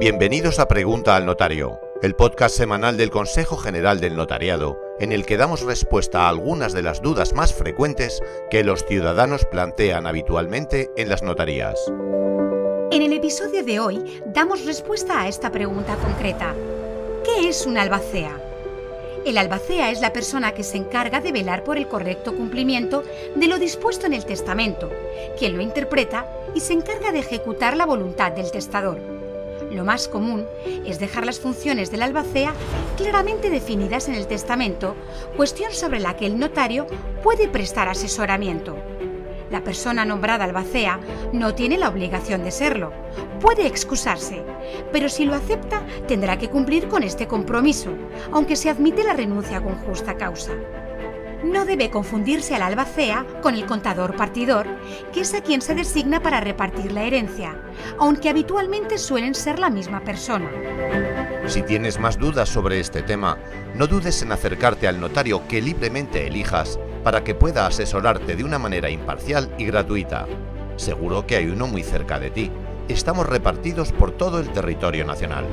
Bienvenidos a Pregunta al Notario, el podcast semanal del Consejo General del Notariado, en el que damos respuesta a algunas de las dudas más frecuentes que los ciudadanos plantean habitualmente en las notarías. En el episodio de hoy damos respuesta a esta pregunta concreta. ¿Qué es un albacea? El albacea es la persona que se encarga de velar por el correcto cumplimiento de lo dispuesto en el testamento, quien lo interpreta y se encarga de ejecutar la voluntad del testador. Lo más común es dejar las funciones del albacea claramente definidas en el testamento, cuestión sobre la que el notario puede prestar asesoramiento. La persona nombrada albacea no tiene la obligación de serlo. Puede excusarse, pero si lo acepta tendrá que cumplir con este compromiso, aunque se admite la renuncia con justa causa. No debe confundirse al albacea con el contador partidor, que es a quien se designa para repartir la herencia, aunque habitualmente suelen ser la misma persona. Si tienes más dudas sobre este tema, no dudes en acercarte al notario que libremente elijas para que pueda asesorarte de una manera imparcial y gratuita. Seguro que hay uno muy cerca de ti. Estamos repartidos por todo el territorio nacional.